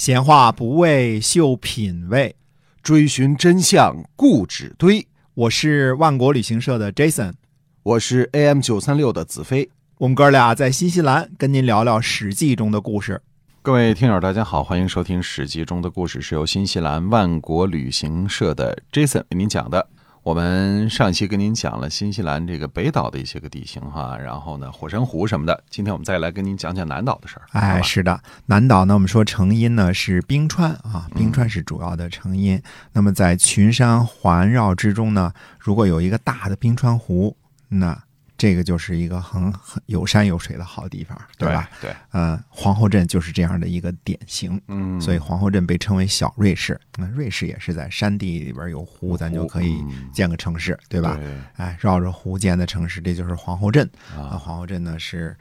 闲话不为秀品味，追寻真相固执堆。我是万国旅行社的 Jason，我是 AM 九三六的子飞。我们哥俩在新西兰跟您聊聊《史记》中的故事。各位听友，大家好，欢迎收听《史记》中的故事，是由新西兰万国旅行社的 Jason 为您讲的。我们上一期跟您讲了新西兰这个北岛的一些个地形哈，然后呢火山湖什么的。今天我们再来跟您讲讲南岛的事儿。哎，是的，南岛呢，我们说成因呢是冰川啊，冰川是主要的成因。那么在群山环绕之中呢，如果有一个大的冰川湖，那这个就是一个很很有山有水的好地方，对吧？对，呃，皇后镇就是这样的一个典型。嗯，所以皇后镇被称为小瑞士。那瑞士也是在山地里边有湖，咱就可以建个城市，对吧？对哎，绕着湖建的城市，这就是皇后镇。啊，啊，皇后镇呢是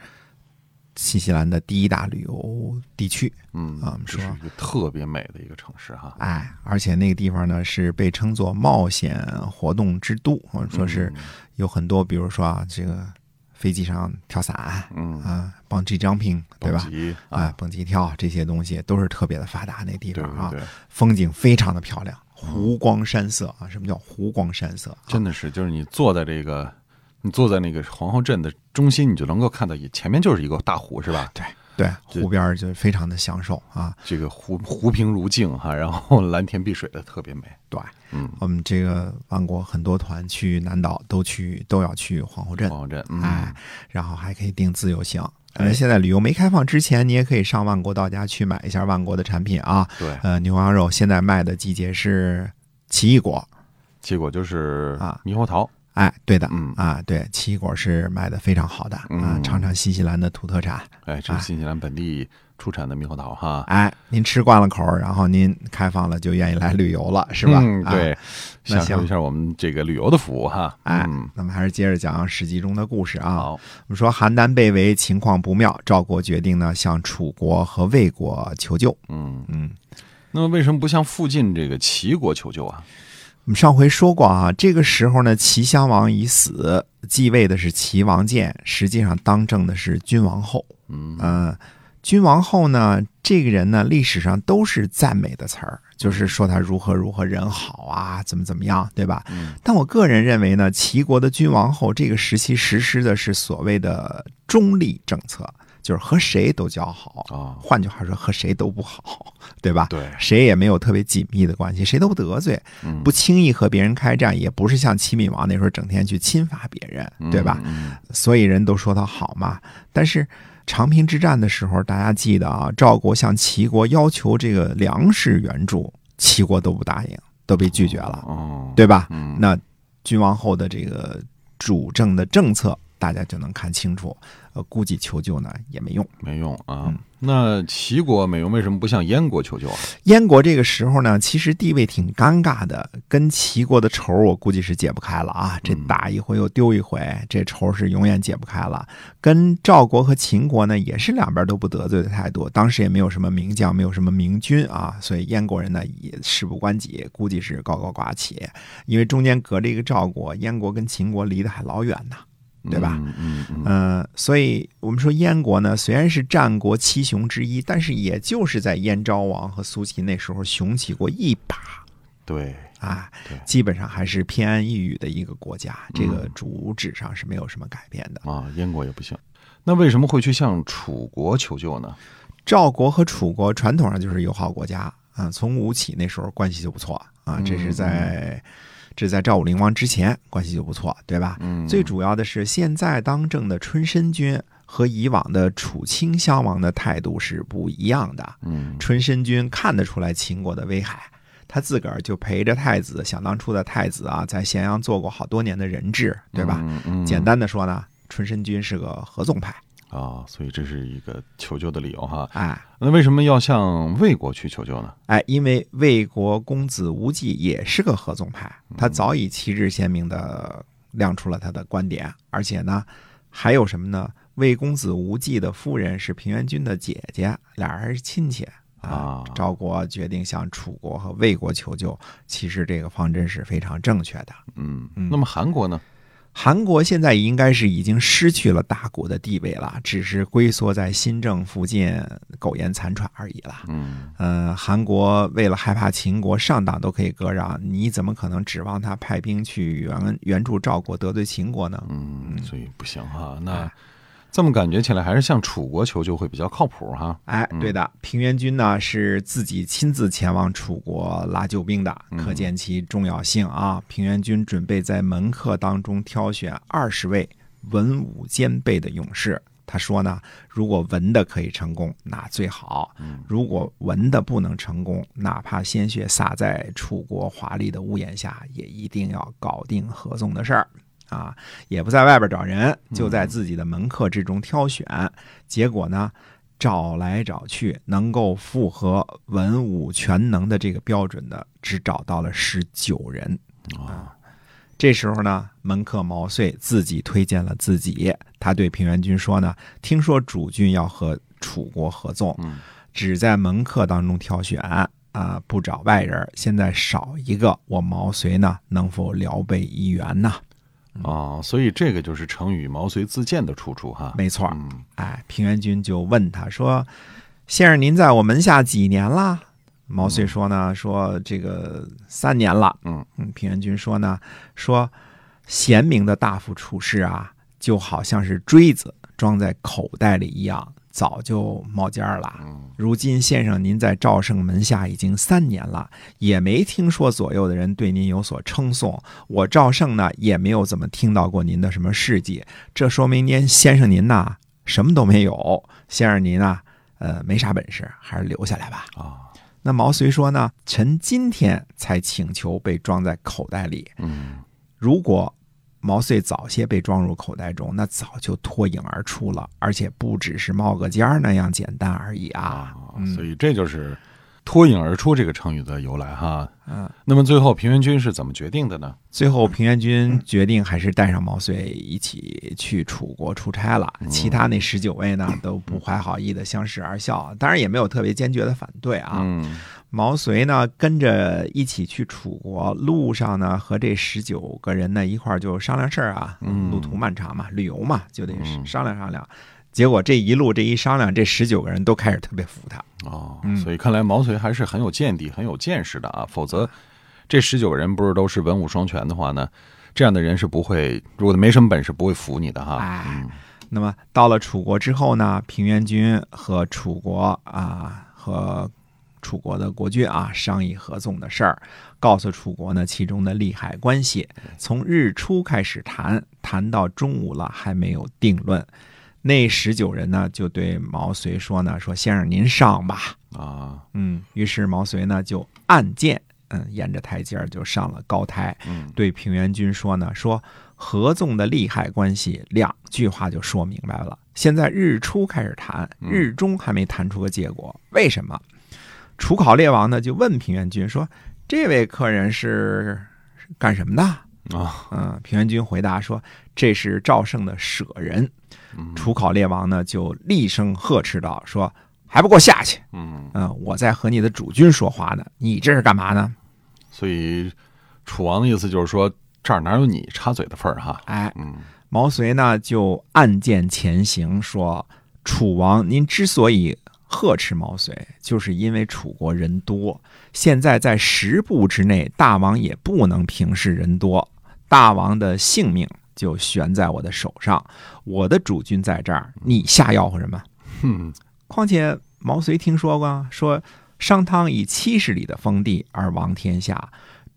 新西兰的第一大旅游地区。嗯啊是一个特别美的一个城市哈。哎，而且那个地方呢是被称作冒险活动之都，或者说是有很多，比如说啊，这个飞机上跳伞嗯，啊，bungee jumping，对吧蹦？极啊，，蹦极跳这些东西都是特别的发达，那地方啊，对对，风景非常的漂亮，湖光山色啊。什么叫湖光山色？啊真的是，就是你坐在这个，你坐在那个皇后镇的中心，你就能够看到前面就是一个大湖，是吧？对对，湖边就非常的享受啊。这个湖湖平如镜哈，然后蓝天碧水的特别美。对，嗯，我们这个万国很多团去南岛都去都要去皇后镇，皇后镇，嗯，哎，然后还可以订自由行。哎呃，现在旅游没开放之前，你也可以上万国到家去买一下万国的产品啊。对，呃，牛羊肉现在卖的季节是奇异果，奇异果就是啊猕猴桃，哎，对的，嗯啊，对，奇异果是卖的非常好的啊，嗯尝尝新西兰的土特产。哎，这是新西兰本地出产的猕猴桃哈，哎，您吃惯了口，然后您开放了，就愿意来旅游了，是吧？嗯，对，享受一下我们这个旅游的服务哈。哎嗯，那么还是接着讲《史记》中的故事啊。好，我们说邯郸被围，情况不妙，赵国决定呢向楚国和魏国求救。嗯，嗯，那么为什么不向附近这个齐国求救啊？我们上回说过啊，这个时候呢，齐襄王已死，继位的是齐王建，实际上当政的是君王后。嗯嗯、君王后呢，这个人呢，历史上都是赞美的词儿，就是说他如何如何人好啊，怎么怎么样，对吧？嗯但我个人认为呢，齐国的君王后这个时期实施的是所谓的中立政策，就是和谁都交好，啊，换句话说，和谁都不好，对吧？对，谁也没有特别紧密的关系，谁都不得罪，嗯不轻易和别人开战，也不是像齐闵王那时候整天去侵伐别人，对吧？？嗯所以人都说他好嘛。但是长平之战的时候，大家记得啊，赵国向齐国要求这个粮食援助，齐国都不答应，都被拒绝了，哦，对吧？嗯，那君王后的这个主政的政策，大家就能看清楚。呃，估计求救呢也没用。没用啊嗯。那齐国没用，为什么不向燕国求救啊？燕国这个时候呢，其实地位挺尴尬的，跟齐国的仇我估计是解不开了啊。这打一回又丢一回，这仇是永远解不开了。跟赵国和秦国呢，也是两边都不得罪的态度。当时也没有什么名将，没有什么明君啊，所以燕国人呢也事不关己，估计是高高挂起。因为中间隔着一个赵国，燕国跟秦国离得还老远呢。对吧嗯嗯嗯，嗯，所以我们说燕国呢，虽然是战国七雄之一，但是也就是在燕昭王和苏秦那时候雄起过一把对，啊对，基本上还是偏安一隅的一个国家，这个主旨上是没有什么改变的。啊，燕国也不行。那为什么会去向楚国求救呢？赵国和楚国传统上就是友好国家啊，从吴起那时候关系就不错啊，这是在这在赵武灵王之前关系就不错，对吧？嗯，最主要的是，现在当政的春申君和以往的楚顷襄王的态度是不一样的。嗯春申君看得出来秦国的危害，他自个儿就陪着太子，想当初的太子啊，在咸阳做过好多年的人质，对吧？？嗯嗯，简单的说呢，春申君是个合纵派，啊，所以这是一个求救的理由哈。哎那为什么要向魏国去求救呢？哎，因为魏国公子无忌也是个合纵派，他早已旗帜鲜明的亮出了他的观点，而且呢，还有什么呢？魏公子无忌的夫人是平原君的姐姐，俩人是亲戚啊赵国决定向楚国和魏国求救，其实这个方针是非常正确的。嗯，嗯那么韩国呢？韩国现在应该是已经失去了大国的地位了，只是龟缩在新政附近苟延残喘而已了。嗯呃，韩国为了害怕秦国上党都可以割让，你怎么可能指望他派兵去援援助赵国得罪秦国呢？嗯，所以不行哈。那哎这么感觉起来，还是向楚国求救会比较靠谱哈。哎，对的，平原君呢是自己亲自前往楚国拉救兵的，可见其重要性啊。平原君准备在门客当中挑选二十位文武兼备的勇士。他说呢，如果文的可以成功，那最好；如果文的不能成功，哪怕鲜血洒在楚国华丽的屋檐下，也一定要搞定合纵的事儿。啊，也不在外边找人，就在自己的门客之中挑选。结果呢，找来找去，能够符合文武全能的这个标准的，只找到了十九人。啊，这时候呢，门客毛遂自己推荐了自己。他对平原君说呢：“听说主君要和楚国合纵，嗯只在门客当中挑选啊、不找外人。现在少一个，我毛遂呢，能否聊备一员呢？”哦，所以这个就是成语“毛遂自荐”的出处哈。没错儿，嗯哎，平原君就问他说：“先生，您在我门下几年了？”毛遂说呢：“说这个三年了。”嗯嗯，平原君说呢：“说贤明的大夫处事啊，就好像是锥子装在口袋里一样，早就冒尖儿了。嗯如今先生您在赵胜门下已经三年了，也没听说左右的人对您有所称颂。我赵胜呢，也没有怎么听到过您的什么事迹。这说明您先生您呐，什么都没有。先生您呐，呃，没啥本事，还是留下来吧。啊那毛遂说呢，臣今天才请求被装在口袋里。嗯如果毛遂早些被装入口袋中，那早就脱颖而出了，而且不只是冒个尖儿那样简单而已啊。啊，所以这就是“脱颖而出”这个成语的由来哈。嗯，那么最后平原君是怎么决定的呢？最后，平原君决定还是带上毛遂一起去楚国出差了。其他那十九位呢，都不怀好意的相视而笑，当然也没有特别坚决的反对啊。嗯毛遂呢跟着一起去楚国，路上呢和这十九个人呢一块儿就商量事儿啊，嗯路途漫长嘛，旅游嘛，就得嗯商量商量。结果这一路这一商量，这十九个人都开始特别服他。哦嗯，所以看来毛遂还是很有见地、很有见识的啊。否则，这十九个人不是都是文武双全的话呢，这样的人是不会，如果没什么本事，不会服你的哈。那么到了楚国之后呢，平原君和楚国啊和楚国的国君啊商议合纵的事儿，告诉楚国呢其中的利害关系。从日出开始谈，谈到中午了还没有定论。那十九人呢就对毛遂说呢说先生您上吧。啊，嗯，于是毛遂呢就按剑，嗯，沿着台阶儿就上了高台，嗯对平原君说呢，说合纵的利害关系，两句话就说明白了。现在日出开始谈，嗯日中还没谈出个结果，为什么？楚考烈王呢就问平原君说：“这位客人是是干什么的？”啊，嗯，平原君回答说：“这是赵胜的舍人。”嗯楚考烈王呢就厉声呵斥道：“说还不给我下去！嗯，嗯，我在和你的主君说话呢，你这是干嘛呢？”所以楚王的意思就是说，这儿哪有你插嘴的份儿哈？哎，嗯毛遂呢就暗箭前行，说：“楚王，您之所以呵斥毛遂，就是因为楚国人多。现在在十步之内，大王也不能平视人多，大王的性命就悬在我的手上。我的主君在这儿，你瞎吆喝什么？哼，况且毛遂听说过，说商汤以七十里的封地而王天下，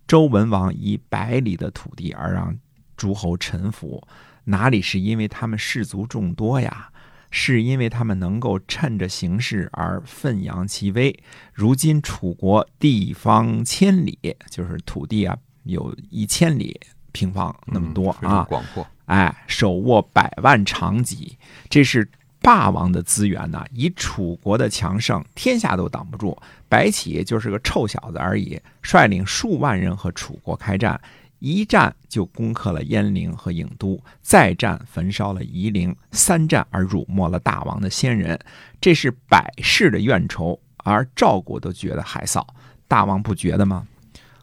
周文王以百里的土地而让诸侯臣服，哪里是因为他们士族众多呀？是因为他们能够趁着形势而奋扬其威。如今楚国地方千里，就是土地啊，有一千里平方那么多啊，广阔。哎，手握百万长戟，这是霸王的资源呐、以楚国的强盛，天下都挡不住。白起就是个臭小子而已，率领数万人和楚国开战，一战就攻克了鄢陵和郢都，再战焚烧了夷陵，三战而辱没了大王的先人，这是百世的怨仇，而赵国都觉得害臊，大王不觉得吗？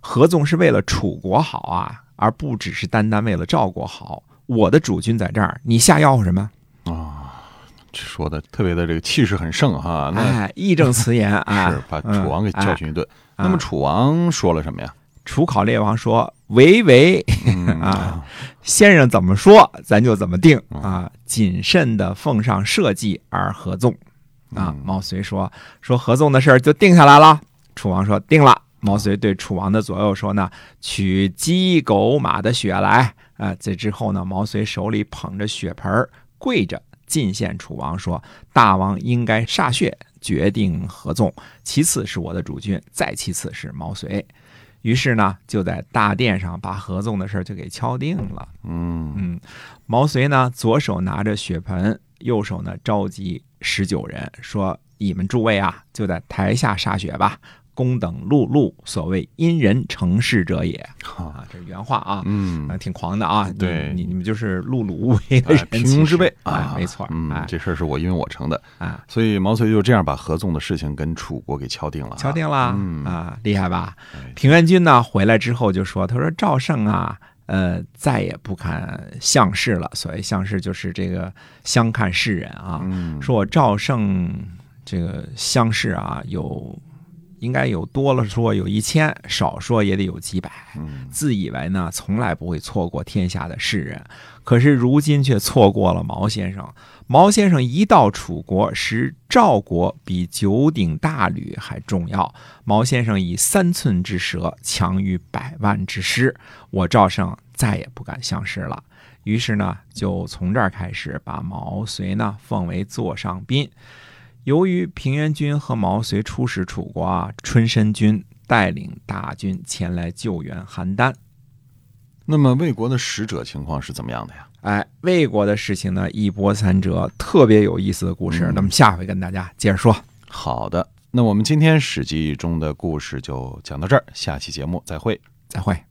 合纵是为了楚国好啊，而不只是单单为了赵国好。我的主君在这儿，你下吆喝什么？啊，说的特别的这个气势很盛哈。那哎，义正辞严啊，是把嗯楚王给教训一顿。哎那么楚王说了什么呀？楚考烈王说：“唯唯嗯 啊，先生怎么说，咱就怎么定嗯啊。谨慎的奉上社稷而合纵啊。”嗯毛遂说：“说合纵的事儿就定下来了。”楚王说：“定了。”毛遂对楚王的左右说呢：“取鸡狗马的血来。”啊，这之后呢，毛遂手里捧着血盆儿，跪着进献楚王说：“大王应该歃血，决定合纵。其次是我的主君，再其次是毛遂。”于是呢，就在大殿上把合纵的事儿就给敲定了。嗯嗯，毛遂呢，左手拿着血盆，右手呢召集十九人，说：“你们诸位啊，就在台下歃血吧。公等碌碌，所谓因人成事者也。”哈啊，这是原话啊。嗯啊，挺狂的啊！对你你们就是碌碌无为的平庸之辈啊，没错，嗯，哎这事儿是我因为我成的，啊，所以毛遂就这样把合纵的事情跟楚国给敲定了啊，敲定了嗯啊，厉害吧？哎平原君呢回来之后就说：“他说赵胜啊，呃，再也不看相事了。所谓相事就是这个相看世人啊。嗯，说我赵胜这个相视啊，有应该有多了说有一千，少说也得有几百。嗯自以为呢从来不会错过天下的世人，可是如今却错过了毛先生。毛先生一到楚国，使赵国比九鼎大吕还重要。毛先生以三寸之舌强于百万之师，我赵胜再也不敢相视了。于是呢，就从这儿开始把毛遂呢奉为座上宾。由于平原君和毛遂出使楚国啊，春申君带领大军前来救援邯郸。那么魏国的使者情况是怎么样的呀？哎，魏国的事情呢，一波三折，特别有意思的故事。嗯那么下回跟大家接着说。好的，那我们今天《史记》中的故事就讲到这儿，下期节目再会。再会。